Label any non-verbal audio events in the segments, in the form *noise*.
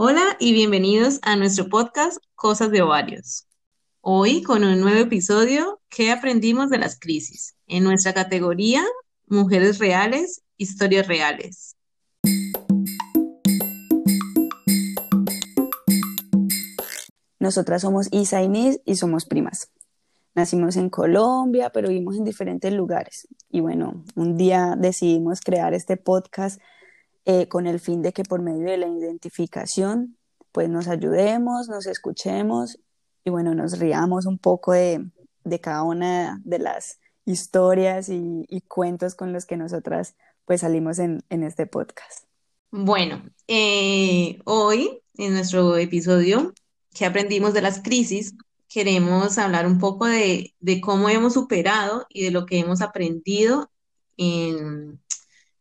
Hola y bienvenidos a nuestro podcast Cosas de Ovarios. Hoy con un nuevo episodio, ¿qué aprendimos de las crisis? En nuestra categoría, Mujeres Reales, Historias Reales. Nosotras somos Isa y Nis y somos primas. Nacimos en Colombia, pero vivimos en diferentes lugares. Y bueno, un día decidimos crear este podcast eh, con el fin de que por medio de la identificación, pues nos ayudemos, nos escuchemos y bueno, nos riamos un poco de, de cada una de las historias y, cuentos con los que nosotras pues salimos en, en este podcast. Bueno, eh, hoy en nuestro episodio que aprendimos de las crisis, queremos hablar un poco de, de, cómo hemos superado y de lo que hemos aprendido en,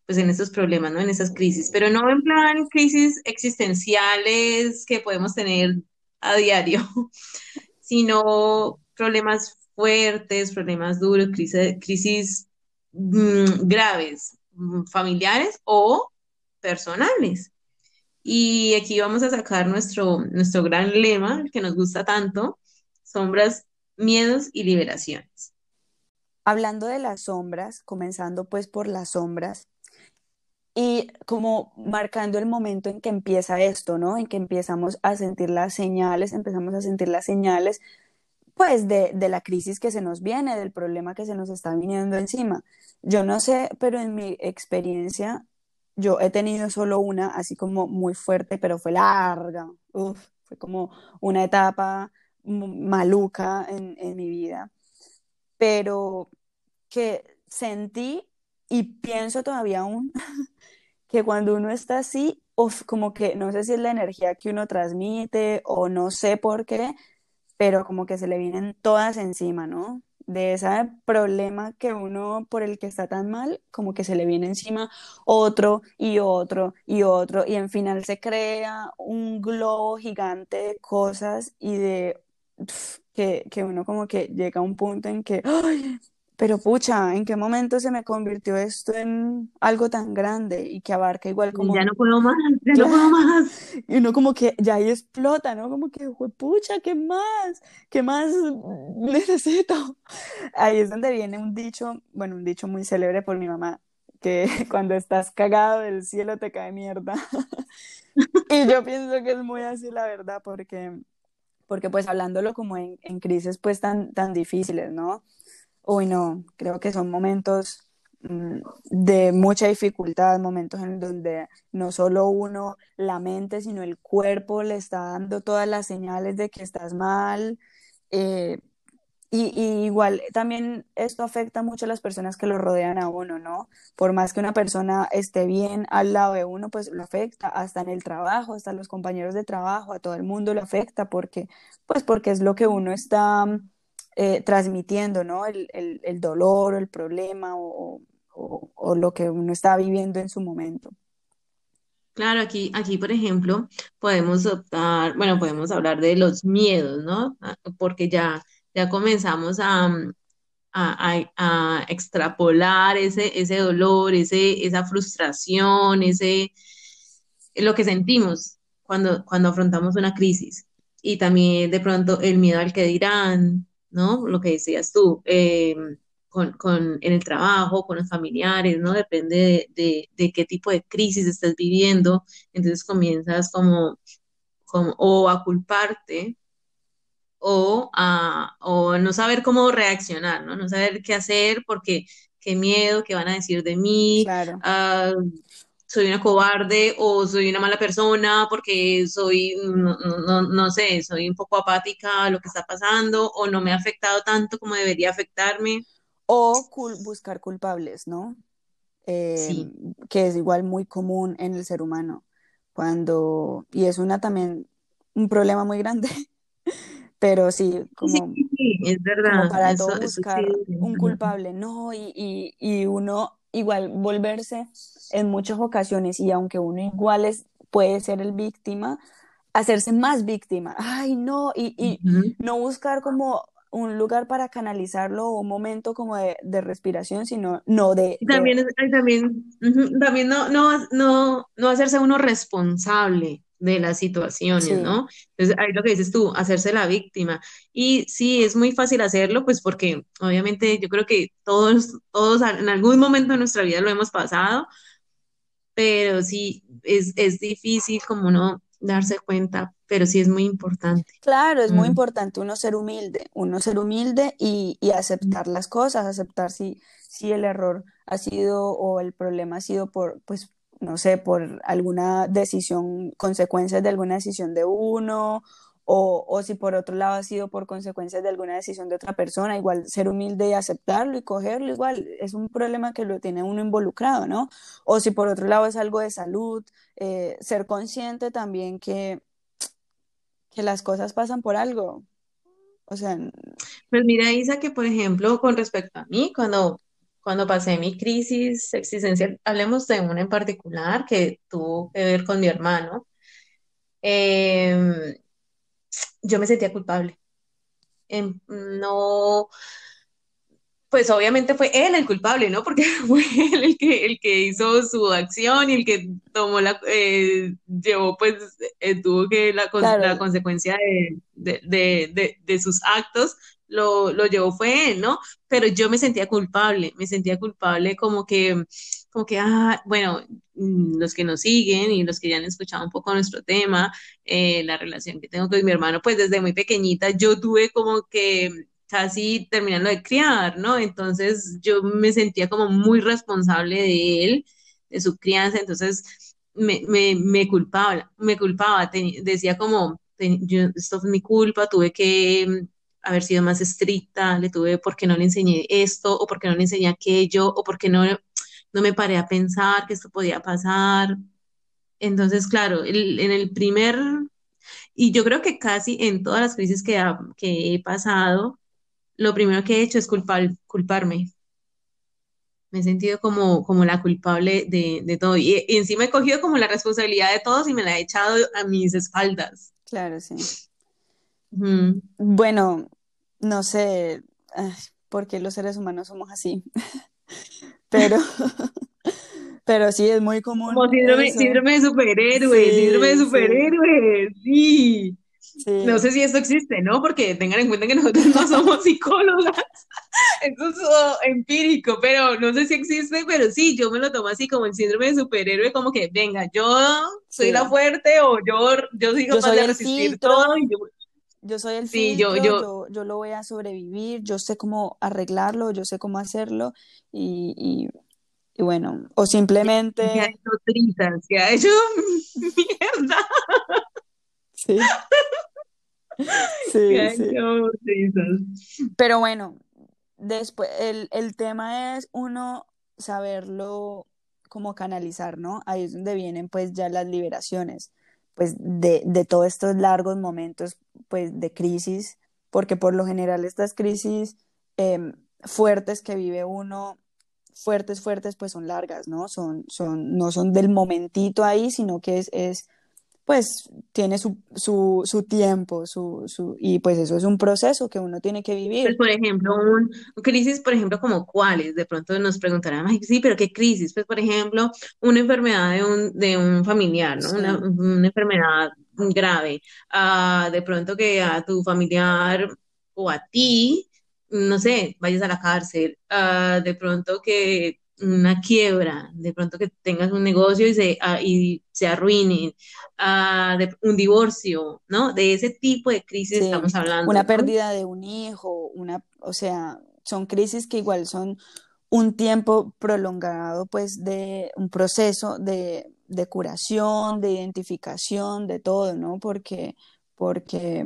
pues, en estos problemas, ¿no? En esas crisis, pero no en plan crisis existenciales que podemos tener a diario, *laughs* sino problemas fuertes, problemas duros, crisis, crisis mmm, graves, familiares o personales. Y aquí vamos a sacar nuestro, nuestro gran lema, que nos gusta tanto, sombras, miedos y liberaciones. Hablando de las sombras, comenzando pues por las sombras, y como marcando el momento en que empieza esto, ¿no? En que empezamos a sentir las señales, empezamos a sentir las señales, pues, de, de la crisis que se nos viene, del problema que se nos está viniendo encima. Yo no sé, pero en mi experiencia, yo he tenido solo una, así como muy fuerte, pero fue larga. Uf, fue como una etapa maluca en, en mi vida. Pero que sentí y pienso todavía aún *laughs* que cuando uno está así, como que no sé si es la energía que uno transmite o no sé por qué, pero como que se le vienen todas encima, ¿no? De ese problema que uno por el que está tan mal, como que se le viene encima otro y otro y otro, y en final se crea un globo gigante de cosas y de que, que uno como que llega a un punto en que, ¡ay! Pero pucha, ¿en qué momento se me convirtió esto en algo tan grande y que abarca igual como... Ya no puedo más, ya no puedo *laughs* más. Y uno como que ya ahí explota, ¿no? Como que, pucha, ¿qué más? ¿Qué más *laughs* necesito? Ahí es donde viene un dicho, bueno, un dicho muy célebre por mi mamá, que *laughs* cuando estás cagado del cielo te cae mierda. y yo pienso que es muy así la verdad, porque, porque pues hablándolo como en, en crisis pues tan, tan difíciles, ¿no? Uy, no, creo que son momentos mm, de mucha dificultad, momentos en donde no solo uno, la mente, sino el cuerpo le está dando todas las señales de que estás mal. Eh, y, y, igual también esto afecta mucho a las personas que lo rodean a uno, ¿no? Por más que una persona esté bien al lado de uno, pues lo afecta, hasta en el trabajo, hasta los compañeros de trabajo, a todo el mundo lo afecta, porque, pues porque es lo que uno está eh, transmitiendo, ¿no? El, el, el, dolor el problema o, o, o, lo que uno está viviendo en su momento. Claro, aquí, aquí, por ejemplo, podemos optar, bueno, podemos hablar de los miedos, ¿no? Ah, porque ya, ya comenzamos a, mm, a, a, a extrapolar ese, ese dolor, ese, esa frustración, ese, lo que sentimos cuando, cuando afrontamos una crisis. Y también de pronto el miedo al que dirán, ¿no? Lo que decías tú, eh, con, con, en el trabajo, con los familiares, ¿no? Depende de, de, de, qué tipo de crisis estás viviendo, entonces comienzas como, como o a culparte o a o no saber cómo reaccionar, ¿no? No saber qué hacer porque qué miedo, qué van a decir de mí, claro. uh, soy una cobarde o soy una mala persona porque soy, no, no, no, sé, soy un poco apática a lo que está pasando o no me ha afectado tanto como debería afectarme. O cul buscar culpables, ¿no? Eh, sí. Que es igual muy común en el ser humano. Cuando, y es una también, un problema muy grande. *laughs* Pero sí, como, sí, sí, es verdad. como para eso, todo eso buscar sí. un culpable, ¿no? Y, y, y uno igual volverse en muchas ocasiones y aunque uno igual es, puede ser el víctima, hacerse más víctima. Ay, no, y, y Uh -huh. no buscar como un lugar para canalizarlo o un momento como de, de respiración, sino no de... También, también, también no, no, no, no hacerse uno responsable de las situaciones, Sí, ¿no? Entonces, ahí lo que dices tú, hacerse la víctima. Y sí, es muy fácil hacerlo, pues porque obviamente yo creo que todos, todos en algún momento de nuestra vida lo hemos pasado, pero sí, es, es difícil como uno darse cuenta, pero sí es muy importante. claro, es muy Mm. importante uno ser humilde, uno ser humilde y, y aceptar las cosas, aceptar si, si el error ha sido o el problema ha sido por, pues, no sé, por alguna decisión, consecuencias de alguna decisión de uno, o, o si por otro lado ha sido por consecuencias de alguna decisión de otra persona, igual ser humilde y aceptarlo y cogerlo, igual es un problema que lo tiene uno involucrado, ¿no? O si por otro lado es algo de salud, eh, ser consciente también que que las cosas pasan por algo. O sea, Pues mira, Isa, que por ejemplo, con respecto a mí, cuando, cuando pasé mi crisis existencial, hablemos de una en particular que tuvo que ver con mi hermano, eh, yo me sentía culpable. Em, no, pues obviamente fue él el culpable, ¿no? Porque *laughs* fue él el que, el que hizo su acción y el que tomó la, eh, llevó, pues, eh, tuvo que la, cons- la claro, consecuencia de, de, de, de sus actos, lo, lo llevó fue él, ¿no? Pero yo me sentía culpable, me sentía culpable como que, como que, ah, bueno, mm, los que nos siguen y los que ya han escuchado un poco nuestro tema, eh, la relación que tengo con mi hermano, pues desde muy pequeñita yo tuve como que casi terminando de criar, ¿no? Entonces yo me sentía como muy responsable de él, de su crianza, entonces me, me, me culpaba, me culpaba, decía como, esto fue mi culpa, tuve que haber sido más estricta, le tuve, ¿por qué no le enseñé esto? ¿O por qué no le enseñé aquello? ¿O por qué no, no me paré a pensar que esto podía pasar? Entonces, claro, el- en el primer, y yo creo que casi en todas las crisis que, ha- que he pasado, lo primero que he hecho es culpar, culparme. Me he sentido como, como la culpable de, de todo. Y, y encima he cogido como la responsabilidad de todos y me la he echado a mis espaldas. claro, sí. Bueno, no sé por qué los seres humanos somos así, *laughs* pero, *laughs* pero sí es muy Como común síndrome, de superhéroe, síndrome de Sí, sí, superhéroe, sí. No sé si esto existe, ¿no? Porque tengan en cuenta que nosotros no somos *laughs* psicólogas, eso es oh, empírico, pero no sé si existe, pero sí, yo me lo tomo así como el síndrome de superhéroe, como que, venga, yo soy la fuerte o yo, yo soy Yo resistir todo y yo, yo soy el sí, yo, filtro, yo, yo, yo lo voy a sobrevivir, yo sé cómo arreglarlo, yo sé cómo hacerlo y, y, y bueno, o que ha simplemente, hecho trizas, que ha hecho mierda, sí, *laughs* sí, ha sí. hecho. Pero bueno, después el, el tema es uno saberlo cómo canalizar, ¿no? Ahí es donde vienen pues ya las liberaciones, pues de, de todos estos largos momentos pues de crisis, porque por lo general estas crisis eh, fuertes que vive uno, fuertes, fuertes, pues son largas, ¿no? Son, son, no son del momentito ahí, sino que es, es pues tiene su, su, su tiempo, su, su, y pues eso es un proceso que uno tiene que Pues, vivir. por ejemplo, un, crisis, por ejemplo, como cuáles, de pronto nos preguntarán, ay, sí, pero ¿qué crisis? Pues, por ejemplo, una enfermedad de un, de un familiar, ¿no? Una, Sí, una enfermedad grave. Ah, de pronto que a tu familiar o a ti, no sé, vayas a la cárcel. Ah, de pronto que una quiebra, de pronto que tengas un negocio y se, ah, y se arruine. Ah, de, un divorcio, ¿no? De ese tipo de crisis sí, estamos hablando, una ¿no? pérdida de un hijo, una, o sea, son crisis que igual son un tiempo prolongado, pues, de un proceso de, de curación, de identificación, de todo, ¿no? Porque, porque,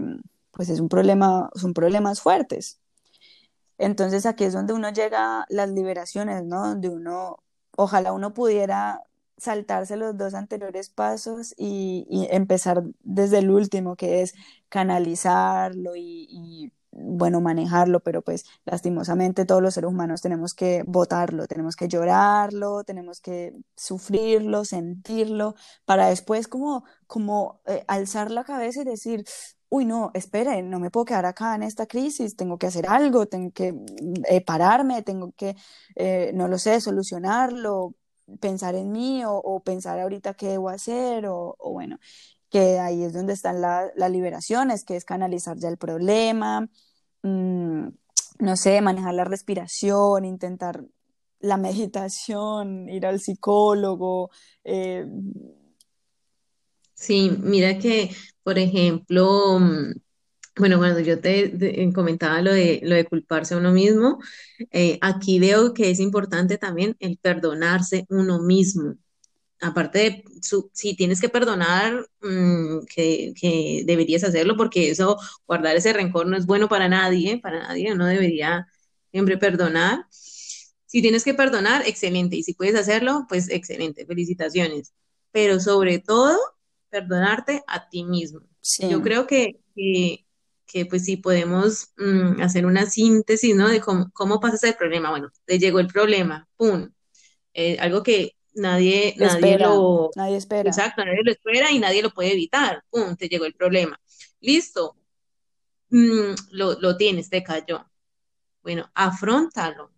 pues, es un problema, son problemas fuertes. Entonces aquí es donde uno llega las liberaciones, ¿no? Donde uno, ojalá uno pudiera saltarse los dos anteriores pasos y, empezar desde el último, que es canalizarlo y, y, bueno, manejarlo, pero pues lastimosamente todos los seres humanos tenemos que votarlo, tenemos que llorarlo, tenemos que sufrirlo, sentirlo, para después como, como eh, alzar la cabeza y decir, uy, no, espere, no me puedo quedar acá en esta crisis, tengo que hacer algo, tengo que eh, pararme, tengo que, eh, no lo sé, solucionarlo, pensar en mí o, pensar ahorita qué debo hacer o, o, bueno. que ahí es donde están la- las liberaciones, que es canalizar ya el problema, mm, no sé, manejar la respiración, intentar la *laughs* meditación, ir al psicólogo, eh, Sí, mira que, por ejemplo, mm, bueno, cuando yo te, te comentaba lo de, lo de culparse a uno mismo, eh, aquí veo que es importante también el perdonarse uno mismo. Aparte de, su- si tienes que perdonar, mm, que, que deberías hacerlo porque eso, guardar ese rencor no es bueno para nadie, para nadie, uno debería siempre perdonar. Si tienes que perdonar, excelente. Y si puedes hacerlo, pues excelente, felicitaciones. Pero sobre todo, perdonarte a ti mismo. sí, Yo creo que, que, que, pues si podemos mm, hacer una síntesis, ¿no? De cómo, cómo pasa ese problema. Bueno, te llegó el problema, ¡pum! eh, algo que nadie, nadie espera, lo, nadie espera. exacto, nadie lo espera y nadie lo puede evitar. ¡Pum! Te llegó el problema. Listo, mm, lo, lo tienes, te cayó. Bueno, afróntalo,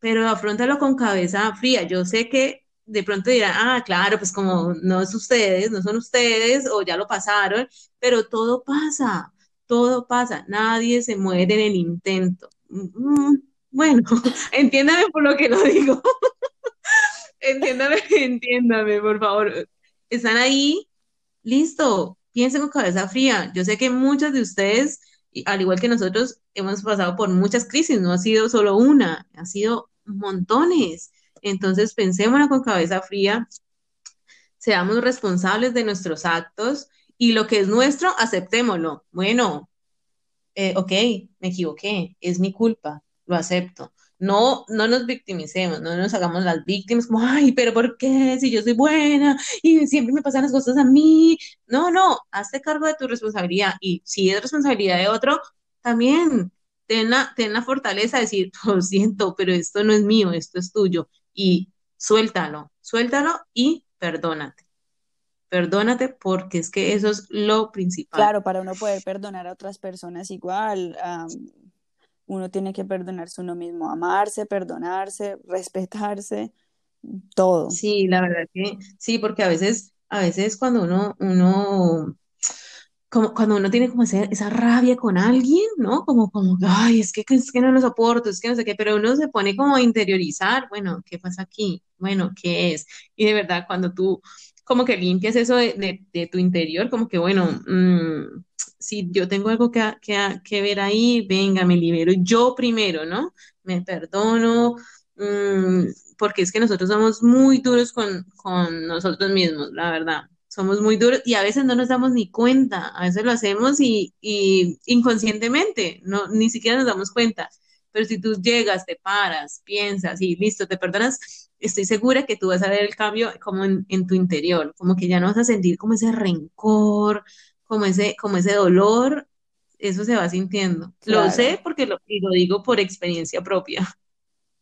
pero afróntalo con cabeza fría. Yo sé que de pronto dirán, ah, claro, pues como no es ustedes, no son ustedes, o ya lo pasaron, pero todo pasa, todo pasa, nadie se muere en el intento. Mm, Bueno, *laughs* entiéndame por lo que lo digo. *laughs* Entiéndame, *laughs* entiéndame, por favor. Están ahí, listo, piensen con cabeza fría. Yo sé que muchos de ustedes, al igual que nosotros, hemos pasado por muchas crisis, no ha sido solo una, ha sido montones. Entonces, pensémosla con cabeza fría, seamos responsables de nuestros actos y lo que es nuestro, aceptémoslo. Bueno, eh, ok, me equivoqué, es mi culpa, lo acepto. No, no nos victimicemos, no nos hagamos las víctimas como, ay, pero ¿por qué? Si yo soy buena y siempre me pasan las cosas a mí. No, no, hazte cargo de tu responsabilidad y si es responsabilidad de otro, también ten la, ten la fortaleza de decir, lo siento, pero esto no es mío, esto es tuyo y suéltalo, suéltalo y perdónate. Perdónate porque es que eso es lo principal. Claro, para uno poder perdonar a otras personas igual, uno tiene que perdonarse uno mismo, amarse, perdonarse, respetarse, todo, Sí, la verdad que sí, porque a veces, a veces cuando uno, uno, como cuando uno tiene como ese- esa rabia con alguien, ¿no? Como, como, ay, es que, es que no lo soporto, es que no sé qué, pero uno se pone como a interiorizar, bueno, ¿qué pasa aquí? Bueno, ¿qué es? Y de verdad, cuando tú como que limpias eso de, de- tu interior, como que, bueno, mm, si yo tengo algo que, que, que ver ahí, venga, me libero yo primero, ¿no? Me perdono, mm, porque es que nosotros somos muy duros con, con nosotros mismos, la verdad. Somos muy duros y a veces no nos damos ni cuenta, a veces lo hacemos y, y inconscientemente, no, ni siquiera nos damos cuenta. Pero si tú llegas, te paras, piensas y listo, te perdonas, estoy segura que tú vas a ver el cambio como en, en tu interior, como que ya no vas a sentir como ese rencor, como ese, como ese dolor, eso se va sintiendo. Lo claro. sé porque lo, y lo digo por experiencia propia.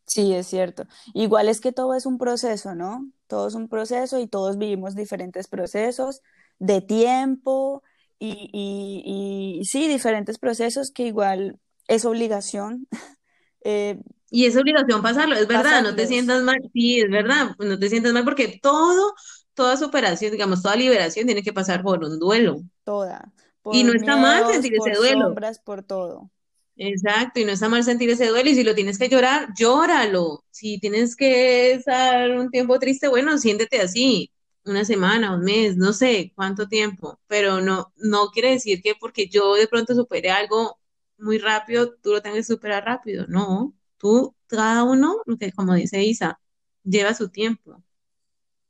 Sí, es cierto. Igual es que todo es un proceso, ¿no? Todo es un proceso y todos vivimos diferentes procesos de tiempo y, y, y sí, diferentes procesos que igual es obligación *laughs* eh, Y es obligación pasarlo, es verdad, no te sientas mal, sí, es verdad, no te sientas mal porque todo, toda superación, digamos, toda liberación tiene que pasar por un duelo. toda, Y no está mal sentir ese duelo, sombras, por todo. Exacto, y no está mal sentir ese duelo, y si lo tienes que llorar, llóralo. Si tienes que estar un tiempo triste, bueno, siéntete así, una semana, un mes, no sé cuánto tiempo, pero no, no quiere decir que porque yo de pronto supere algo muy rápido, tú lo tengas que superar rápido, no, tú, cada uno, como dice Isa, lleva su tiempo.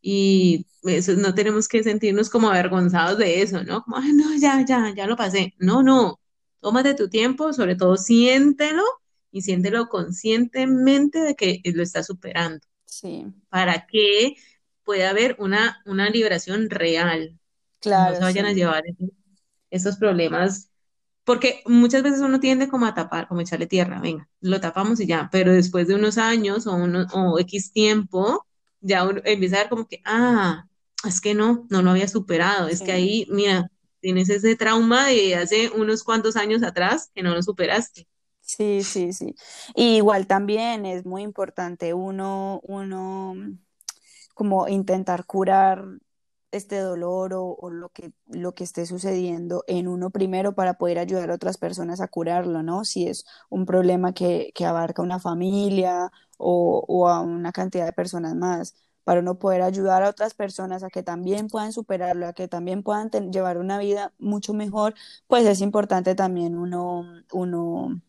Y eso, no tenemos que sentirnos como avergonzados de eso, ¿no? Como, ay, no, ya, ya, ya lo pasé. No, no, tómate tu tiempo, sobre todo siéntelo y siéntelo conscientemente de que lo estás superando, Sí, para que pueda haber una, una liberación real. Y no se claro, vayan a sí. llevar esos, problemas, porque muchas veces uno tiende como a tapar, como echarle tierra, venga, lo tapamos y ya, pero después de unos años o, uno, o X tiempo, ya uno empieza a ver como que, ah, es que no, no lo había superado, es que ahí, mira, tienes ese trauma de hace unos cuantos años atrás que no lo superaste. sí, sí, sí. Y igual también es muy importante uno, uno como intentar curar. este dolor o, o lo que, lo que esté sucediendo en uno primero para poder ayudar a otras personas a curarlo, ¿no? Si es un problema que, que abarca una familia o, o a una cantidad de personas más para no poder ayudar a otras personas a que también puedan superarlo, a que también puedan llevar una vida mucho mejor, pues es importante también uno, uno,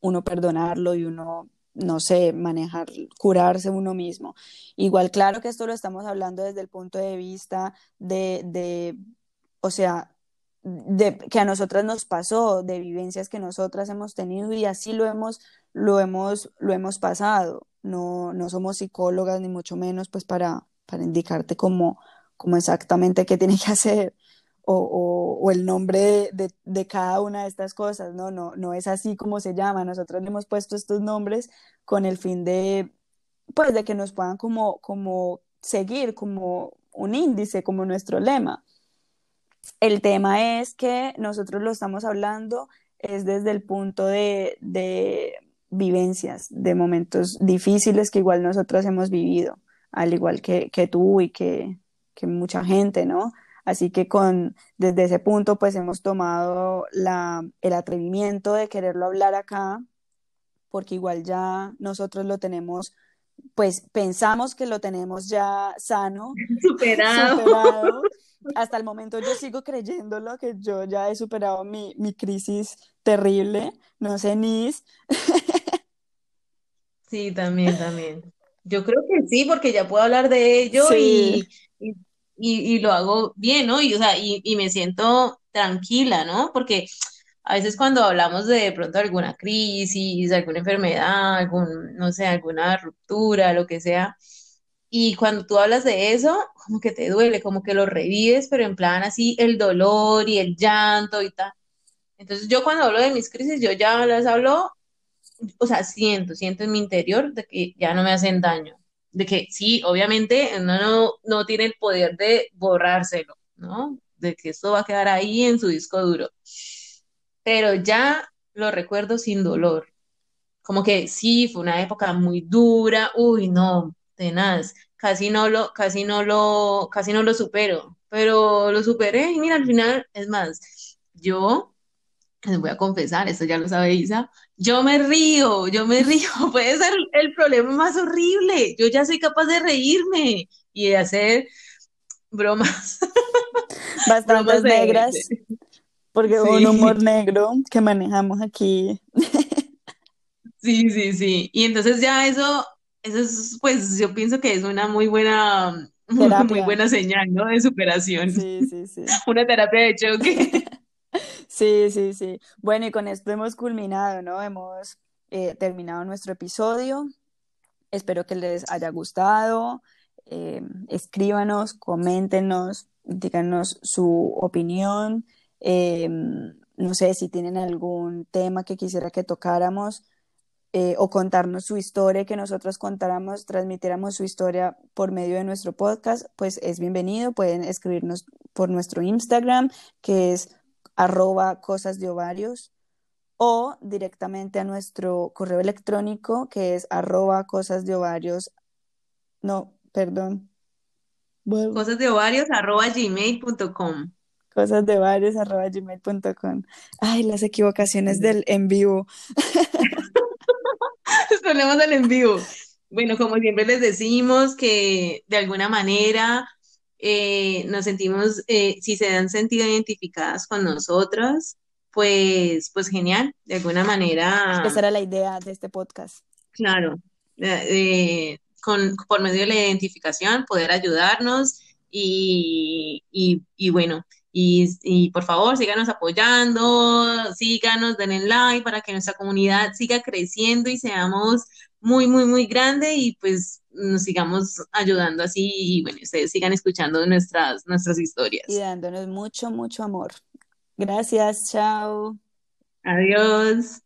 uno perdonarlo y uno no sé, manejar, curarse uno mismo. Igual, claro que esto lo estamos hablando desde el punto de vista de, de o sea, de, que a nosotras nos pasó, de vivencias que nosotras hemos tenido y así lo hemos, lo hemos, lo hemos pasado. No, no somos psicólogas ni mucho menos pues para, para indicarte cómo, cómo exactamente qué tiene que hacer o, o, el nombre de, de, cada una de estas cosas, ¿no? No, no es así como se llama. Nosotros le hemos puesto estos nombres con el fin de, pues, de que nos puedan como, como seguir, como un índice, como nuestro lema. El tema es que nosotros lo estamos hablando es desde el punto de, de vivencias, de momentos difíciles que igual nosotros hemos vivido, al igual que, que tú y que, que mucha gente, ¿no? Así que con, desde ese punto, pues hemos tomado la, el atrevimiento de quererlo hablar acá, porque igual ya nosotros lo tenemos, pues pensamos que lo tenemos ya sano, *laughs* superado. superado. Hasta el momento yo sigo creyéndolo, que yo ya he superado mi, mi crisis terrible, no sé, Nis. *laughs* Sí, también, también. Yo creo que sí, porque ya puedo hablar de ello y, Sí, y, y- y lo hago bien, ¿no? Y, o sea, y, y me siento tranquila, ¿no? Porque a veces cuando hablamos de, de pronto alguna crisis, alguna enfermedad, algún, no sé, alguna ruptura, lo que sea, y cuando tú hablas de eso, como que te duele, como que lo revives, pero en plan así el dolor y el llanto y tal. Entonces yo cuando hablo de mis crisis, yo ya las hablo o sea, siento, siento en mi interior de que ya no me hacen daño, de que sí, obviamente uno no, no tiene el poder de borrárselo, ¿no? De que esto va a quedar ahí en su disco duro, pero ya lo recuerdo sin dolor, como que sí, fue una época muy dura, uy, no, tenaz, casi no lo, casi no lo, casi no lo supero, pero lo superé y mira, al final, es más, yo les voy a confesar, esto ya lo sabe Isa, yo me río, yo me *laughs* río, puede ser el problema más horrible, yo ya soy capaz de reírme y de hacer bromas, *laughs* bromas bastantes de, negras, de- porque un humor sí, negro que manejamos aquí, *laughs* sí, sí, sí, y entonces ya eso, eso es, pues yo pienso que es una muy buena, muy buena señal, ¿no? De superación, Sí, sí, sí. una terapia de choque. Sí, sí, sí. Bueno, y con esto hemos culminado, ¿no? Hemos eh, terminado nuestro episodio. Espero que les haya gustado. Eh, escríbanos, coméntenos, díganos su opinión. Eh, no sé si tienen algún tema que quisiera que tocáramos eh, o contarnos su historia, que nosotros contáramos, transmitiéramos su historia por medio de nuestro podcast, pues es bienvenido. Pueden escribirnos por nuestro Instagram, que es arroba cosas de ovarios, o directamente a nuestro correo electrónico, que es arroba cosas de ovarios, no, perdón, vuelvo, Cosas de ovarios arroba gmail.com. cosas de ovarios arroba gmail.com. Ay, las equivocaciones del en vivo. *laughs* Ponemos el en vivo. Bueno, como siempre les decimos que de alguna manera eh, nos sentimos, eh, si se han sentido identificadas con nosotras, pues, pues genial. De alguna manera, Esa era la idea de este podcast. claro, eh, con, por medio de la identificación, poder ayudarnos y, y, y bueno, y, y por favor síganos apoyando, síganos, denle like para que nuestra comunidad siga creciendo y seamos muy, muy, muy grande y pues nos sigamos ayudando así y bueno, ustedes sigan escuchando nuestras, nuestras y historias. dándonos mucho, mucho amor. Gracias, chao. Adiós.